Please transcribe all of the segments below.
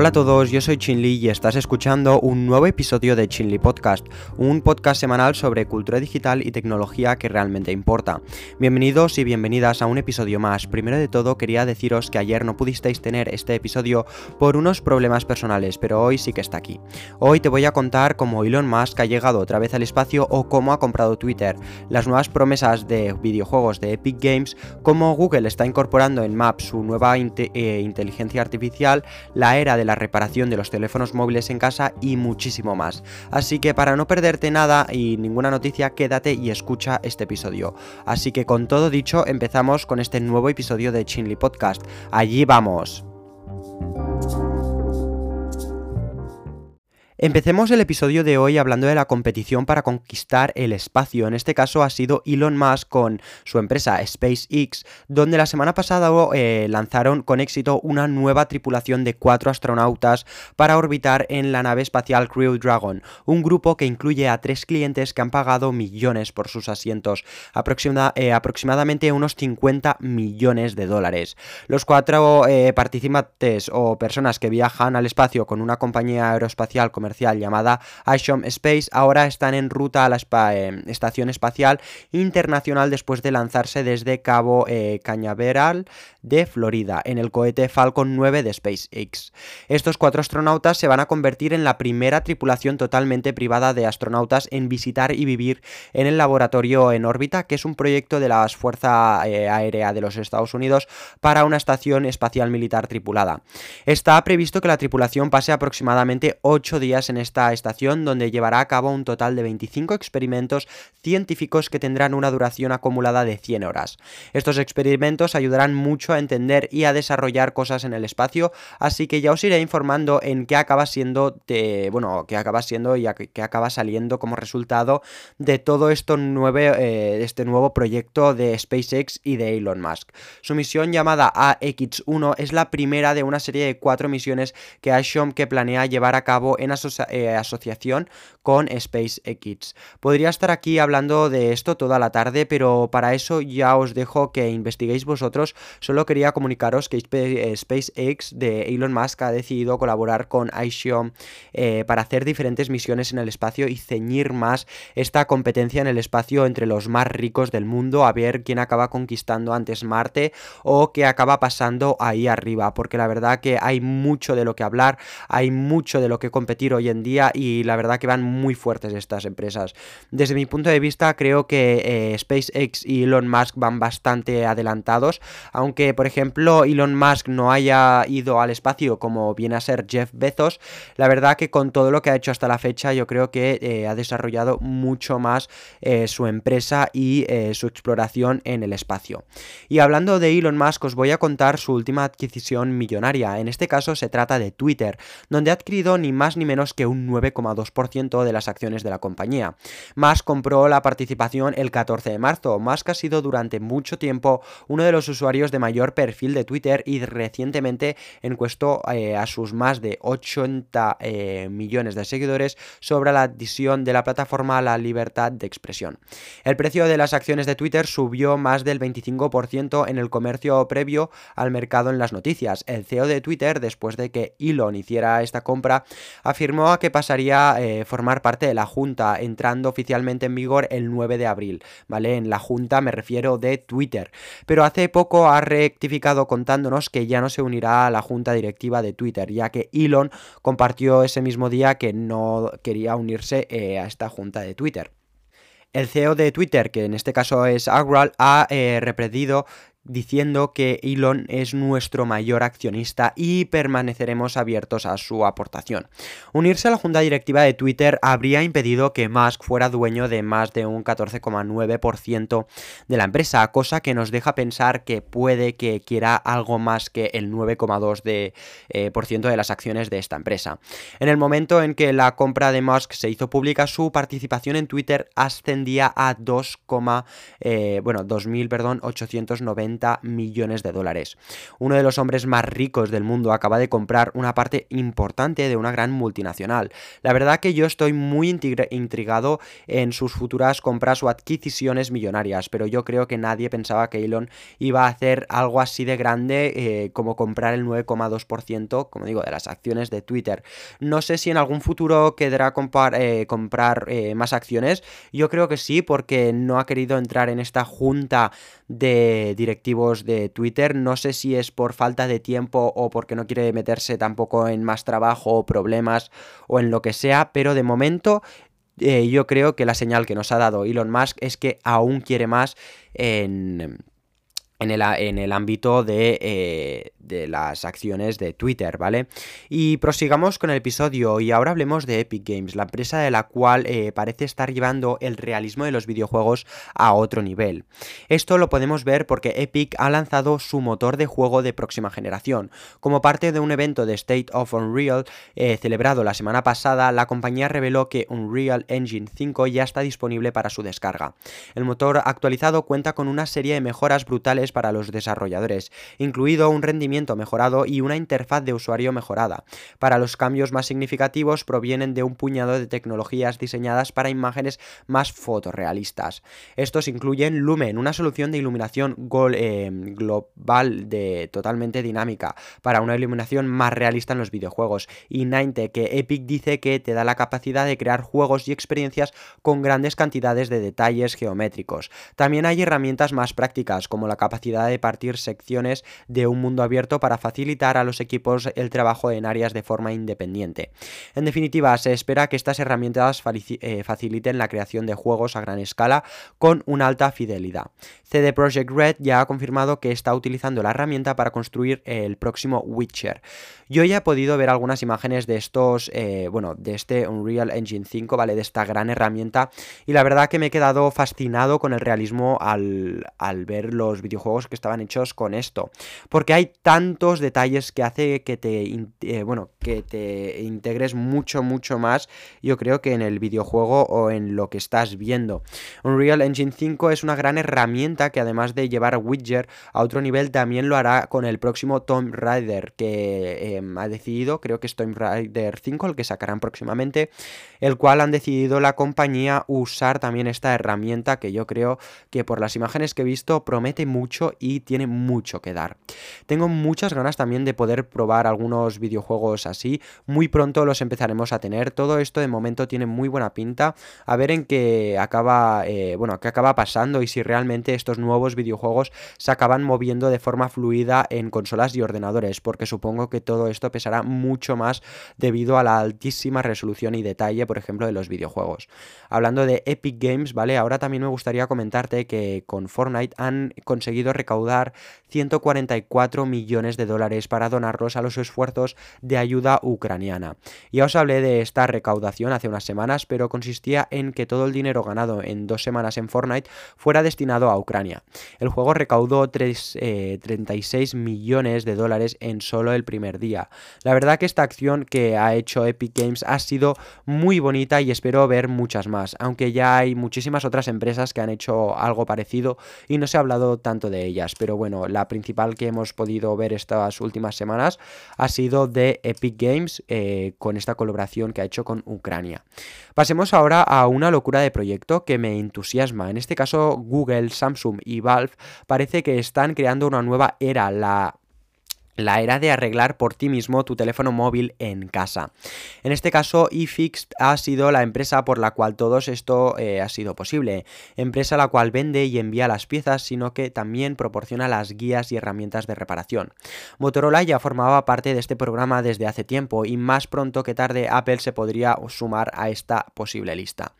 Hola a todos, yo soy Chinli y estás escuchando un nuevo episodio de Chinli Podcast, un podcast semanal sobre cultura digital y tecnología que realmente importa. Bienvenidos y bienvenidas a un episodio más. Primero de todo quería deciros que ayer no pudisteis tener este episodio por unos problemas personales, pero hoy sí que está aquí. Hoy te voy a contar cómo Elon Musk ha llegado otra vez al espacio o cómo ha comprado Twitter, las nuevas promesas de videojuegos de Epic Games, cómo Google está incorporando en Maps su nueva eh, inteligencia artificial, la era de la reparación de los teléfonos móviles en casa y muchísimo más. Así que para no perderte nada y ninguna noticia, quédate y escucha este episodio. Así que con todo dicho, empezamos con este nuevo episodio de Chinly Podcast. Allí vamos. Empecemos el episodio de hoy hablando de la competición para conquistar el espacio. En este caso ha sido Elon Musk con su empresa SpaceX, donde la semana pasada eh, lanzaron con éxito una nueva tripulación de cuatro astronautas para orbitar en la nave espacial Crew Dragon, un grupo que incluye a tres clientes que han pagado millones por sus asientos, eh, aproximadamente unos 50 millones de dólares. Los cuatro eh, participantes o personas que viajan al espacio con una compañía aeroespacial comercial llamada Ashom Space ahora están en ruta a la eh, Estación Espacial Internacional después de lanzarse desde Cabo eh, Cañaveral de Florida en el cohete Falcon 9 de SpaceX. Estos cuatro astronautas se van a convertir en la primera tripulación totalmente privada de astronautas en visitar y vivir en el laboratorio en órbita, que es un proyecto de la Fuerza eh, Aérea de los Estados Unidos para una estación espacial militar tripulada. Está previsto que la tripulación pase aproximadamente 8 días en esta estación donde llevará a cabo un total de 25 experimentos científicos que tendrán una duración acumulada de 100 horas. Estos experimentos ayudarán mucho a entender y a desarrollar cosas en el espacio, así que ya os iré informando en qué acaba siendo bueno, qué acaba siendo y qué acaba saliendo como resultado de todo esto nuevo, eh, este nuevo proyecto de SpaceX y de Elon Musk. Su misión llamada AX1 es la primera de una serie de cuatro misiones que Ashom que planea llevar a cabo en, eh, asociación con SpaceX. Podría estar aquí hablando de esto toda la tarde, pero para eso ya os dejo que investiguéis vosotros. Solo quería comunicaros que eh, SpaceX de Elon Musk ha decidido colaborar con Axiom eh, para hacer diferentes misiones en el espacio y ceñir más esta competencia en el espacio entre los más ricos del mundo, a ver quién acaba conquistando antes Marte o qué acaba pasando ahí arriba, porque la verdad que hay mucho de lo que hablar, hay mucho de lo que competir hoy en día y la verdad que van muy fuertes estas empresas. Desde mi punto de vista creo que eh, SpaceX y Elon Musk van bastante adelantados, aunque por ejemplo Elon Musk no haya ido al espacio como viene a ser Jeff Bezos, la verdad que con todo lo que ha hecho hasta la fecha yo creo que eh, ha desarrollado mucho más eh, su empresa y su exploración en el espacio. Y hablando de Elon Musk os voy a contar su última adquisición millonaria, en este caso se trata de Twitter, donde ha adquirido ni más ni menos que un 9,2% de las acciones de la compañía. Musk compró la participación el 14 de marzo. Musk ha sido durante mucho tiempo uno de los usuarios de mayor perfil de Twitter y recientemente encuestó eh, a sus más de 80 eh, millones de seguidores sobre la adhesión de la plataforma a la libertad de expresión. El precio de las acciones de Twitter subió más del 25% en el comercio previo al mercado en las noticias. El CEO de Twitter, después de que Elon hiciera esta compra, afirmó a que pasaría a eh, formar parte de la Junta, entrando oficialmente en vigor el 9 de abril, ¿vale? En la Junta me refiero de Twitter. Pero hace poco ha rectificado contándonos que ya no se unirá a la Junta Directiva de Twitter, ya que Elon compartió ese mismo día que no quería unirse eh, a esta Junta de Twitter. El CEO de Twitter, que en este caso es Agral, ha eh, repetido diciendo que Elon es nuestro mayor accionista y permaneceremos abiertos a su aportación. Unirse a la junta directiva de Twitter habría impedido que Musk fuera dueño de más de un 14,9% de la empresa, cosa que nos deja pensar que puede que quiera algo más que el 9,2% de, eh, de las acciones de esta empresa. En el momento en que la compra de Musk se hizo pública, su participación en Twitter ascendía a 2, eh, bueno, 2.890 millones de dólares. Uno de los hombres más ricos del mundo acaba de comprar una parte importante de una gran multinacional. La verdad que yo estoy muy intrigado en sus futuras compras o adquisiciones millonarias, pero yo creo que nadie pensaba que Elon iba a hacer algo así de grande eh, como comprar el 9,2%, como digo, de las acciones de Twitter. No sé si en algún futuro quedará eh, comprar, eh, más acciones. Yo creo que sí, porque no ha querido entrar en esta junta de directivos de Twitter. No sé si es por falta de tiempo o porque no quiere meterse tampoco en más trabajo o problemas o en lo que sea, pero de momento eh, yo creo que la señal que nos ha dado Elon Musk es que aún quiere más en en el, en el ámbito de, eh, de, las acciones de Twitter, ¿vale? Y prosigamos con el episodio y ahora hablemos de Epic Games, la empresa de la cual eh, parece estar llevando el realismo de los videojuegos a otro nivel. Esto lo podemos ver porque Epic ha lanzado su motor de juego de próxima generación. Como parte de un evento de State of Unreal eh, celebrado la semana pasada, la compañía reveló que Unreal Engine 5 ya está disponible para su descarga. El motor actualizado cuenta con una serie de mejoras brutales para los desarrolladores, incluido un rendimiento mejorado y una interfaz de usuario mejorada. Para los cambios más significativos provienen de un puñado de tecnologías diseñadas para imágenes más fotorrealistas. Estos incluyen Lumen, una solución de iluminación eh, global de totalmente dinámica para una iluminación más realista en los videojuegos, y Ninety, que Epic dice que te da la capacidad de crear juegos y experiencias con grandes cantidades de detalles geométricos. También hay herramientas más prácticas como la capacidad de partir secciones de un mundo abierto para facilitar a los equipos el trabajo en áreas de forma independiente. En definitiva, se espera que estas herramientas eh, faciliten la creación de juegos a gran escala con una alta fidelidad. CD Projekt Red ya ha confirmado que está utilizando la herramienta para construir el próximo Witcher. Yo ya he podido ver algunas imágenes de estos, eh, bueno, de este Unreal Engine 5, ¿vale? De esta gran herramienta y la verdad que me he quedado fascinado con el realismo al, al ver los videojuegos que estaban hechos con esto. Porque hay tantos detalles que hace que te, eh, bueno, que te integres mucho, mucho más, yo creo que en el videojuego o en lo que estás viendo. Unreal Engine 5 es una gran herramienta que además de llevar Witcher a otro nivel, también lo hará con el próximo Tomb Raider que em, ha decidido, creo que es Tomb Raider 5, el que sacarán próximamente, el cual han decidido la compañía usar también esta herramienta que yo creo que por las imágenes que he visto promete mucho y tiene mucho que dar. Tengo muchas ganas también de poder probar algunos videojuegos así. Muy pronto los empezaremos a tener. Todo esto de momento tiene muy buena pinta. A ver en qué acaba, eh, bueno, qué acaba pasando y si realmente estos nuevos videojuegos se acaban moviendo de forma fluida en consolas y ordenadores, porque supongo que todo esto pesará mucho más debido a la altísima resolución y detalle, por ejemplo, de los videojuegos. Hablando de Epic Games, ¿vale? Ahora también me gustaría comentarte que con Fortnite han conseguido recaudar 144 millones de dólares para donarlos a los esfuerzos de ayuda ucraniana. Ya os hablé de esta recaudación hace unas semanas, pero consistía en que todo el dinero ganado en dos semanas en Fortnite fuera destinado a Ucrania. El juego recaudó 36 eh, millones de dólares en solo el primer día. La verdad que esta acción que ha hecho Epic Games ha sido muy bonita y espero ver muchas más, aunque ya hay muchísimas otras empresas que han hecho algo parecido y no se ha hablado tanto de ellas, pero bueno, la principal que hemos podido ver estas últimas semanas ha sido de Epic Games eh, con esta colaboración que ha hecho con Ucrania. Pasemos ahora a una locura de proyecto que me entusiasma. En este caso, Google, Samsung y Valve parece que están creando una nueva era, la la era de arreglar por ti mismo tu teléfono móvil en casa. En este caso, eFixed ha sido la empresa por la cual todo esto eh, ha sido posible. Empresa la cual vende y envía las piezas, sino que también proporciona las guías y herramientas de reparación. Motorola ya formaba parte de este programa desde hace tiempo y más pronto que tarde Apple se podría sumar a esta posible lista.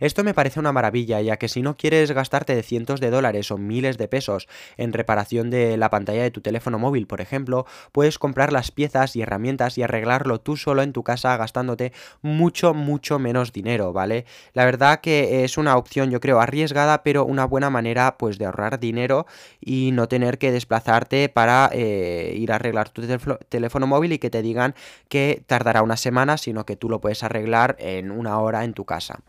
Esto me parece una maravilla, ya que si no quieres gastarte de cientos de dólares o miles de pesos en reparación de la pantalla de tu teléfono móvil, por ejemplo, puedes comprar las piezas y herramientas y arreglarlo tú solo en tu casa gastándote mucho, mucho menos dinero, ¿vale? La verdad que es una opción, yo creo, arriesgada, pero una buena manera pues de ahorrar dinero y no tener que desplazarte para eh, ir a arreglar tu teléfono móvil y que te digan que tardará una semana, sino que tú lo puedes arreglar en una hora en tu casa.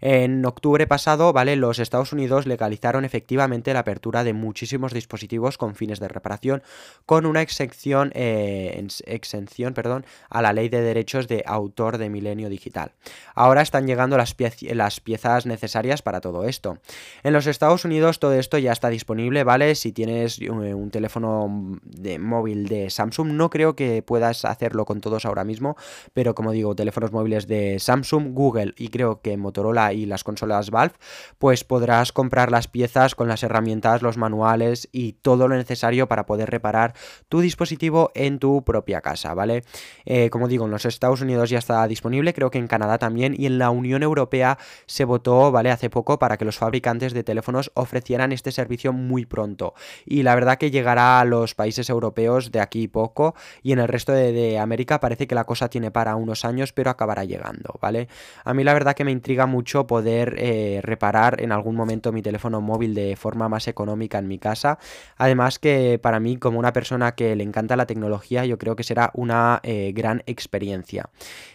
En octubre pasado, ¿vale? Los Estados Unidos legalizaron efectivamente la apertura de muchísimos dispositivos con fines de reparación con una exención, eh, exención perdón, a la ley de derechos de autor de Milenio Digital. Ahora están llegando las, las piezas necesarias para todo esto. En los Estados Unidos todo esto ya está disponible, ¿vale? Si tienes eh, un teléfono de móvil de Samsung, no creo que puedas hacerlo con todos ahora mismo, pero como digo, teléfonos móviles de Samsung, Google y creo que Motorola y las consolas Valve, pues podrás comprar las piezas con las herramientas, los manuales y todo lo necesario para poder reparar tu dispositivo en tu propia casa, ¿vale? Eh, como digo, en los Estados Unidos ya está disponible, creo que en Canadá también y en la Unión Europea se votó, ¿vale? Hace poco para que los fabricantes de teléfonos ofrecieran este servicio muy pronto y la verdad que llegará a los países europeos de aquí poco y en el resto de, América parece que la cosa tiene para unos años pero acabará llegando, ¿vale? A mí la verdad que me intriga mucho poder eh, reparar en algún momento mi teléfono móvil de forma más económica en mi casa. Además que para mí, como una persona que le encanta la tecnología, yo creo que será una eh, gran experiencia.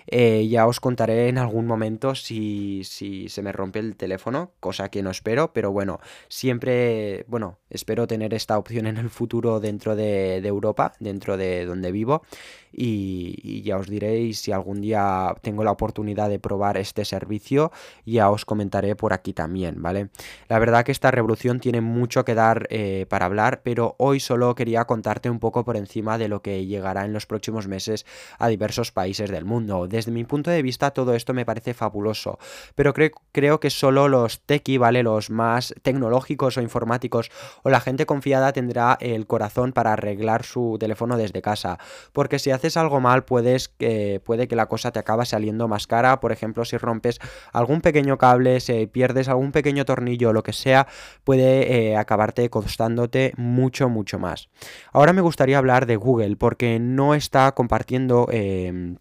Eh, ya os contaré en algún momento si, si se me rompe el teléfono, cosa que no espero, pero bueno, siempre, bueno, espero tener esta opción en el futuro dentro de, Europa, dentro de donde vivo. Y, ya os diréis si algún día tengo la oportunidad de probar este servicio, ya os comentaré por aquí también, ¿vale? La verdad que esta revolución tiene mucho que dar eh, para hablar, pero hoy solo quería contarte un poco por encima de lo que llegará en los próximos meses a diversos países del mundo. Desde mi punto de vista todo esto me parece fabuloso, pero creo, que solo los tequi, ¿vale? Los más tecnológicos o informáticos o la gente confiada tendrá el corazón para arreglar su teléfono desde casa, porque si haces algo mal puedes que puede que la cosa te acabe saliendo más cara, por ejemplo, si rompes algún pequeño cable, si pierdes algún pequeño tornillo lo que sea, puede eh, acabarte costándote mucho, mucho más. Ahora me gustaría hablar de Google, porque no está compartiendo... Em,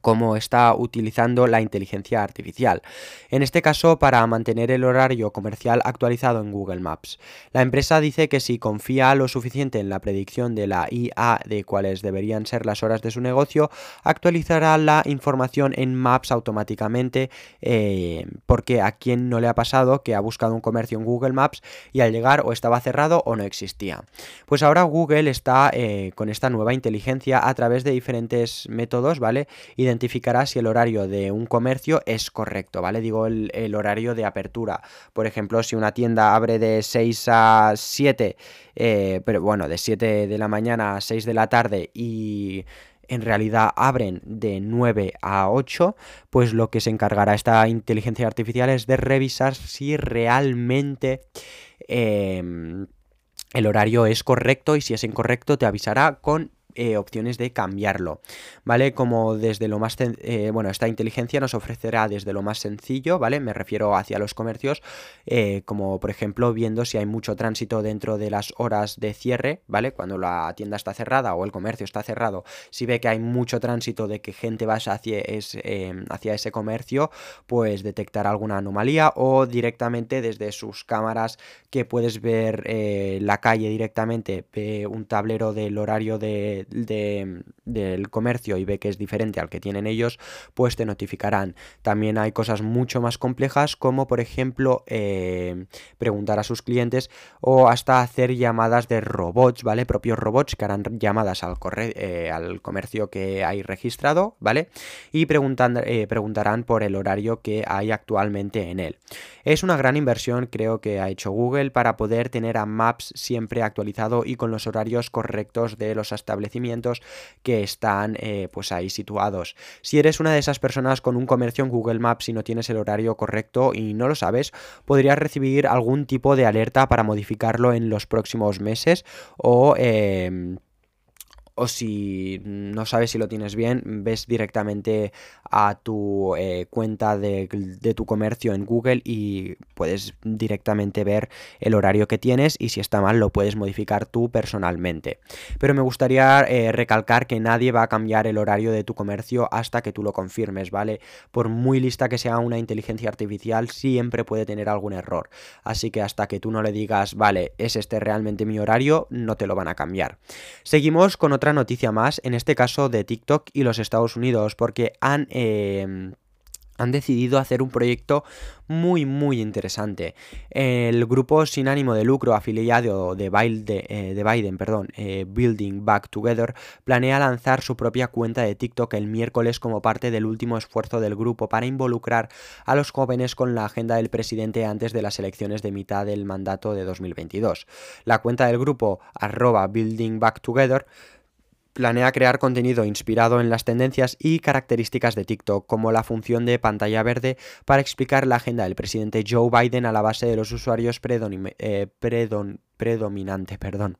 cómo está utilizando la inteligencia artificial. En este caso, para mantener el horario comercial actualizado en Google Maps. La empresa dice que si confía lo suficiente en la predicción de la IA de cuáles deberían ser las horas de su negocio, actualizará la información en Maps automáticamente, eh, porque a quien no le ha pasado que ha buscado un comercio en Google Maps y al llegar o estaba cerrado o no existía. Pues ahora Google está eh, con esta nueva inteligencia a través de diferentes métodos, ¿vale? Identificará si el horario de un comercio es correcto, ¿vale? Digo el, horario de apertura. Por ejemplo, si una tienda abre de 6 a 7, eh, pero bueno, de 7 de la mañana a 6 de la tarde y en realidad abren de 9 a 8, pues lo que se encargará esta inteligencia artificial es de revisar si realmente... Em, el horario es correcto y si es incorrecto te avisará con eh, opciones de cambiarlo, ¿vale? Como desde lo más, eh, bueno, esta inteligencia nos ofrecerá desde lo más sencillo, ¿vale? Me refiero hacia los comercios, eh, como por ejemplo viendo si hay mucho tránsito dentro de las horas de cierre, ¿vale? Cuando la tienda está cerrada o el comercio está cerrado, si ve que hay mucho tránsito de que gente va hacia, hacia ese comercio, pues detectará alguna anomalía o directamente desde sus cámaras que puedes ver la calle directamente, ve un tablero del horario de del comercio y ve que es diferente al que tienen ellos, pues te notificarán. También hay cosas mucho más complejas como por ejemplo eh, preguntar a sus clientes o hasta hacer llamadas de robots, ¿vale? Propios robots que harán llamadas al, eh, al comercio que hay registrado, ¿vale? Y eh, preguntarán por el horario que hay actualmente en él. Es una gran inversión creo que ha hecho Google para poder tener a Maps siempre actualizado y con los horarios correctos de los establecimientos que están eh, pues ahí situados. Si eres una de esas personas con un comercio en Google Maps y no tienes el horario correcto y no lo sabes, podrías recibir algún tipo de alerta para modificarlo en los próximos meses o... Em, o si no sabes si lo tienes bien, ves directamente a tu eh, cuenta de, tu comercio en Google y puedes directamente ver el horario que tienes y si está mal lo puedes modificar tú personalmente. Pero me gustaría eh, recalcar que nadie va a cambiar el horario de tu comercio hasta que tú lo confirmes, ¿vale? Por muy lista que sea una inteligencia artificial, siempre puede tener algún error. Así que hasta que tú no le digas, vale, es este realmente mi horario, no te lo van a cambiar. Seguimos con otra noticia más, en este caso de TikTok y los Estados Unidos, porque han... Em, han decidido hacer un proyecto muy muy interesante. El grupo sin ánimo de lucro afiliado de, eh, de Biden, perdón, eh, Building Back Together, planea lanzar su propia cuenta de TikTok el miércoles como parte del último esfuerzo del grupo para involucrar a los jóvenes con la agenda del presidente antes de las elecciones de mitad del mandato de 2022. La cuenta del grupo Building Back Together planea crear contenido inspirado en las tendencias y características de TikTok, como la función de pantalla verde para explicar la agenda del presidente Joe Biden a la base de los usuarios eh, predon predominante, perdón,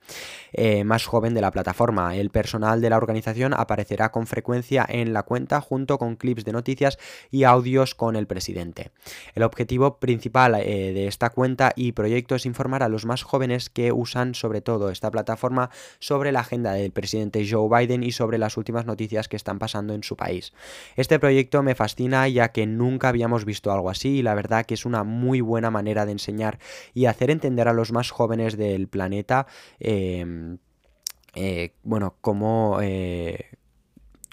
eh, más joven de la plataforma. El personal de la organización aparecerá con frecuencia en la cuenta junto con clips de noticias y audios con el presidente. El objetivo principal eh, de esta cuenta y proyecto es informar a los más jóvenes que usan sobre todo esta plataforma sobre la agenda del presidente Joe Biden y sobre las últimas noticias que están pasando en su país. Este proyecto me fascina ya que nunca habíamos visto algo así y la verdad que es una muy buena manera de enseñar y hacer entender a los más jóvenes de el planeta, em, eh, bueno, cómo, eh,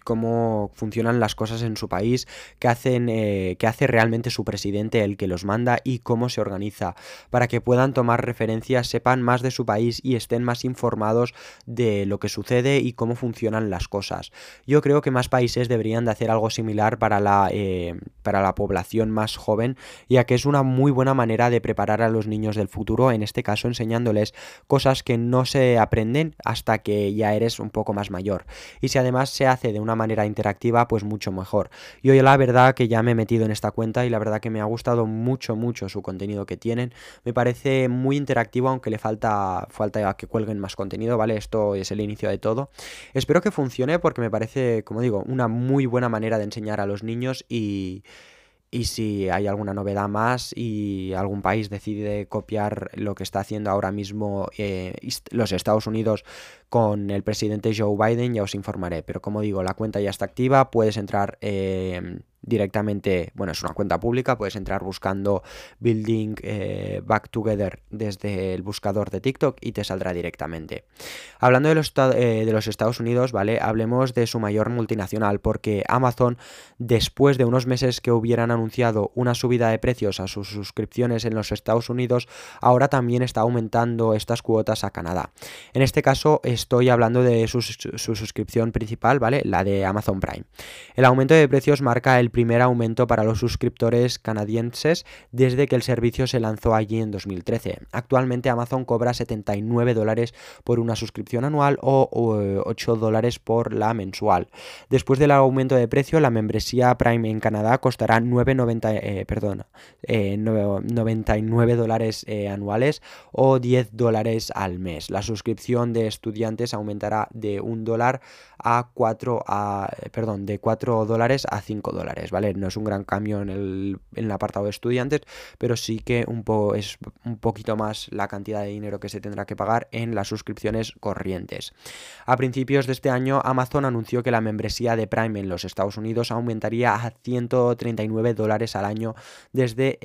cómo funcionan las cosas en su país, qué, hacen, eh, qué hace realmente su presidente, el que los manda y cómo se organiza, para que puedan tomar referencias, sepan más de su país y estén más informados de lo que sucede y cómo funcionan las cosas. Yo creo que más países deberían de hacer algo similar para la, eh, para la población más joven, ya que es una muy buena manera de preparar a los niños del futuro, en este caso enseñándoles cosas que no se aprenden hasta que ya eres un poco más mayor. Y si además se hace de una manera interactiva, pues mucho mejor. Y hoy la verdad que ya me he metido en esta cuenta y la verdad que me ha gustado mucho, mucho su contenido que tienen. Me parece muy interactivo, aunque le falta, falta que cuelguen más contenido, ¿vale? Esto es el inicio de todo. Espero que funcione porque me parece, como digo, una muy buena manera de enseñar a los niños y y si hay alguna novedad más y algún país decide copiar lo que está haciendo ahora mismo eh, los Estados Unidos con el presidente Joe Biden, ya os informaré. Pero como digo, la cuenta ya está activa, puedes entrar eh, directamente, bueno, es una cuenta pública, puedes entrar buscando Building eh, Back Together desde el buscador de TikTok y te saldrá directamente. Hablando de los, eh, de los Estados Unidos, ¿vale? Hablemos de su mayor multinacional, porque Amazon, después de unos meses que hubieran anunciado una subida de precios a sus suscripciones en los Estados Unidos, ahora también está aumentando estas cuotas a Canadá. En este caso estoy hablando de su, su suscripción principal, ¿vale? La de Amazon Prime. El aumento de precios marca el aumento para los suscriptores canadienses desde que el servicio se lanzó allí en 2013. Actualmente Amazon cobra 79 dólares por una suscripción anual o 8 dólares por la mensual. Después del aumento de precio, la membresía Prime en Canadá costará 9,90, eh, 99 eh, dólares eh, anuales o 10 dólares al mes. La suscripción de estudiantes aumentará de 1 dólar a 4 a, perdón, de 4 dólares a 5 dólares. ¿Vale? No es un gran cambio en el, apartado de estudiantes, pero sí que un es un poquito más la cantidad de dinero que se tendrá que pagar en las suscripciones corrientes. A principios de este año, Amazon anunció que la membresía de Prime en los Estados Unidos aumentaría a 139 dólares al año desde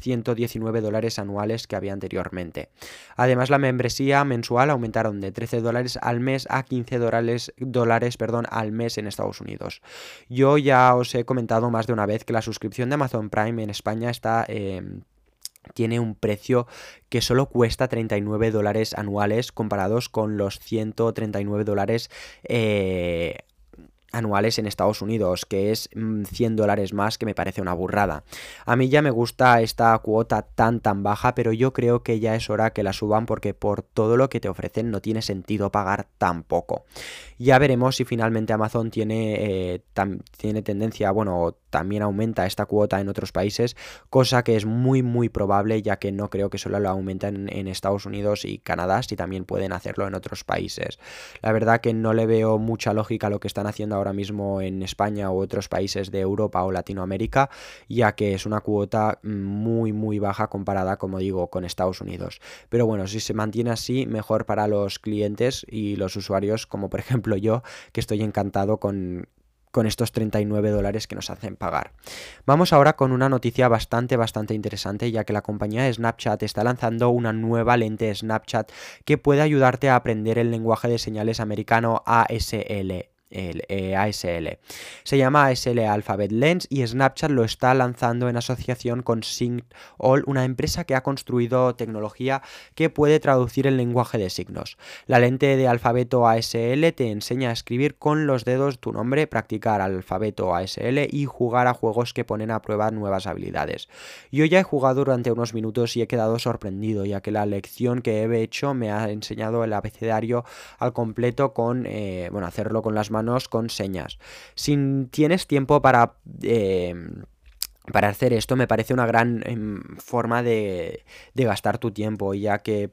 119 eh, dólares anuales que había anteriormente. Además, la membresía mensual aumentaron de 13 dólares al mes a 15 dólares, dólares perdón, al mes en Estados Unidos. Yo ya os he comentado más de una vez que la suscripción de Amazon Prime en España está... Em, tiene un precio que solo cuesta 39 dólares anuales comparados con los 139 dólares eh, anuales en Estados Unidos, que es 100 mm, dólares más, que me parece una burrada. A mí ya me gusta esta cuota tan tan baja, pero yo creo que ya es hora que la suban porque por todo lo que te ofrecen no tiene sentido pagar tan poco. Ya veremos si finalmente Amazon tiene, eh, tiene tendencia, bueno, también aumenta esta cuota en otros países, cosa que es muy muy probable ya que no creo que solo lo aumenten en Estados Unidos y Canadá, si también pueden hacerlo en otros países. La verdad que no le veo mucha lógica a lo que están haciendo ahora mismo en España u otros países de Europa o Latinoamérica, ya que es una cuota muy muy baja comparada, como digo, con Estados Unidos. Pero bueno, si se mantiene así, mejor para los clientes y los usuarios, como por ejemplo yo, que estoy encantado con, con estos 39 dólares que nos hacen pagar. Vamos ahora con una noticia bastante, bastante interesante, ya que la compañía de Snapchat está lanzando una nueva lente Snapchat que puede ayudarte a aprender el lenguaje de señales americano ASL el ASL. Se llama ASL Alphabet Lens y Snapchat lo está lanzando en asociación con SyncAll, una empresa que ha construido tecnología que puede traducir el lenguaje de signos. La lente de alfabeto ASL te enseña a escribir con los dedos tu nombre, practicar alfabeto ASL y jugar a juegos que ponen a prueba nuevas habilidades. Yo ya he jugado durante unos minutos y he quedado sorprendido, ya que la lección que he hecho me ha enseñado el abecedario al completo con, eh, bueno, hacerlo con las manos con señas. Si tienes tiempo para... Eh, para hacer esto me parece una gran em, forma de, de gastar tu tiempo, ya que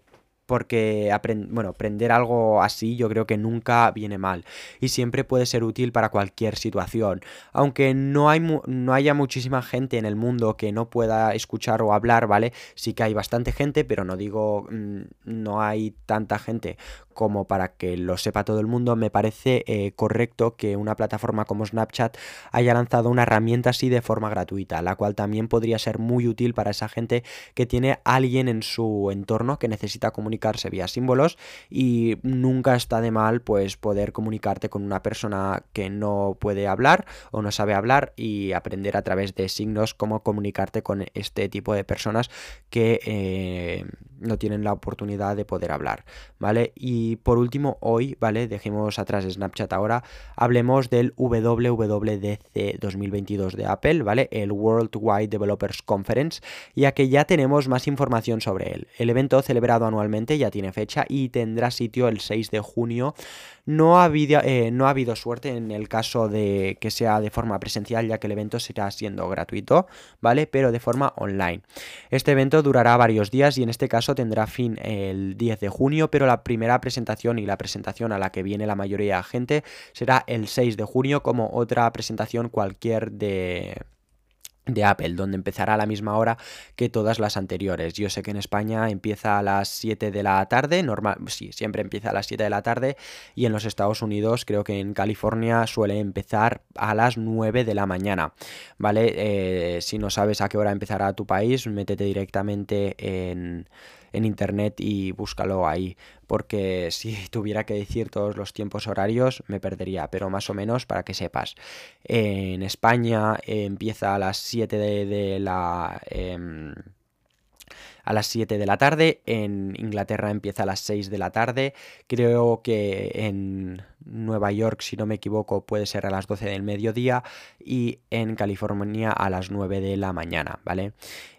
porque bueno, aprender algo así yo creo que nunca viene mal y siempre puede ser útil para cualquier situación. Aunque no, hay no haya muchísima gente en el mundo que no pueda escuchar o hablar, ¿vale? Sí que hay bastante gente, pero no digo mm, no hay tanta gente como para que lo sepa todo el mundo, me parece eh, correcto que una plataforma como Snapchat haya lanzado una herramienta así de forma gratuita, la cual también podría ser muy útil para esa gente que tiene alguien en su entorno que necesita comunicarse vía símbolos y nunca está de mal pues poder comunicarte con una persona que no puede hablar o no sabe hablar y aprender a través de signos cómo comunicarte con este tipo de personas que eh, no tienen la oportunidad de poder hablar, ¿vale? Y por último, hoy, ¿vale? Dejemos atrás Snapchat ahora, hablemos del WWDC 2022 de Apple, ¿vale? El Worldwide Developers Conference, ya que ya tenemos más información sobre él. El evento celebrado anualmente ya tiene fecha y tendrá sitio el 6 de junio no ha, habido, eh, no ha habido suerte en el caso de que sea de forma presencial, ya que el evento será siendo gratuito, ¿vale? Pero de forma online. Este evento durará varios días y en este caso tendrá fin el 10 de junio, pero la primera presentación y la presentación a la que viene la mayoría de gente será el 6 de junio como otra presentación cualquier de de Apple, donde empezará a la misma hora que todas las anteriores. Yo sé que en España empieza a las 7 de la tarde, normal, sí, siempre empieza a las 7 de la tarde, y en los Estados Unidos, creo que en California suele empezar a las 9 de la mañana, ¿vale? Eh, si no sabes a qué hora empezará tu país, métete directamente en en internet y búscalo ahí, porque si tuviera que decir todos los tiempos horarios me perdería, pero más o menos para que sepas. En España empieza a las 7 de, la... Em, a las 7 de la tarde, en Inglaterra empieza a las 6 de la tarde, creo que en Nueva York, si no me equivoco, puede ser a las 12 del mediodía y en California a las 9 de la mañana, ¿vale?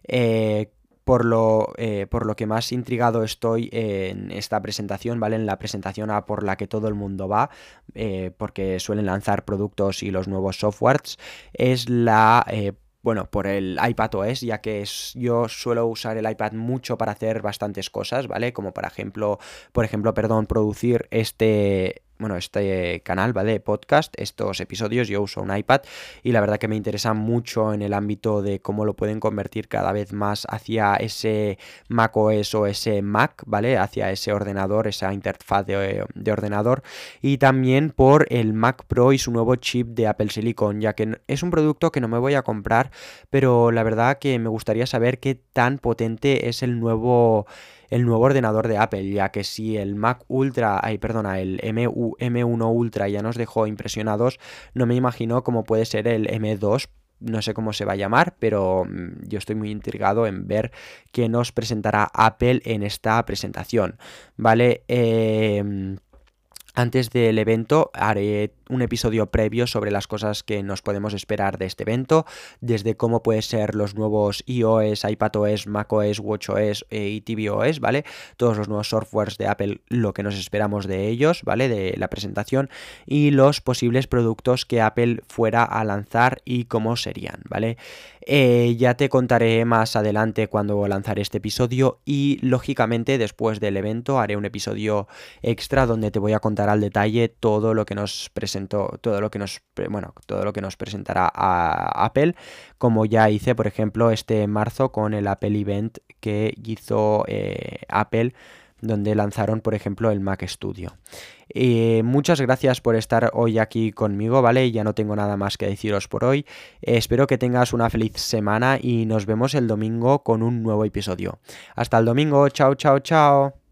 Eh, por lo, eh, por lo que más intrigado estoy en esta presentación, ¿vale? En la presentación a por la que todo el mundo va, eh, porque suelen lanzar productos y los nuevos softwares, es la... Eh, bueno, por el iPad OS, ya que es, yo suelo usar el iPad mucho para hacer bastantes cosas, ¿vale? Como por ejemplo, por ejemplo, perdón, producir este, bueno, este canal, ¿vale? Podcast, estos episodios, yo uso un iPad y la verdad que me interesa mucho en el ámbito de cómo lo pueden convertir cada vez más hacia ese Mac OS o ese Mac, ¿vale? Hacia ese ordenador, esa interfaz de, de ordenador y también por el Mac Pro y su nuevo chip de Apple Silicon, ya que es un producto que no me voy a comprar, pero la verdad que me gustaría saber qué tan potente es el nuevo el nuevo ordenador de Apple, ya que si el Mac Ultra, ay, perdona, el M1 Ultra ya nos dejó impresionados, no me imagino cómo puede ser el M2 no sé cómo se va a llamar, pero mm, yo estoy muy intrigado en ver qué nos presentará Apple en esta presentación, ¿vale? Eh, Antes del evento haré un episodio previo sobre las cosas que nos podemos esperar de este evento, desde cómo pueden ser los nuevos iOS, iPadOS, macOS, watchOS eh, y tvOS, ¿vale? Todos los nuevos softwares de Apple, lo que nos esperamos de ellos, ¿vale? De la presentación y los posibles productos que Apple fuera a lanzar y cómo serían, ¿vale? Eh, ya te contaré más adelante cuando lanzaré este episodio y lógicamente después del evento haré un episodio extra donde te voy a contar al detalle todo lo que nos presentó, todo lo que nos, bueno, todo lo que nos presentará a Apple, como ya hice, por ejemplo, este marzo con el Apple Event que hizo eh, Apple donde lanzaron, por ejemplo, el Mac Studio. Eh, muchas gracias por estar hoy aquí conmigo, ¿vale? Ya no tengo nada más que deciros por hoy. espero que tengas una feliz semana y nos vemos el domingo con un nuevo episodio. Hasta el domingo, chao, chao, chao.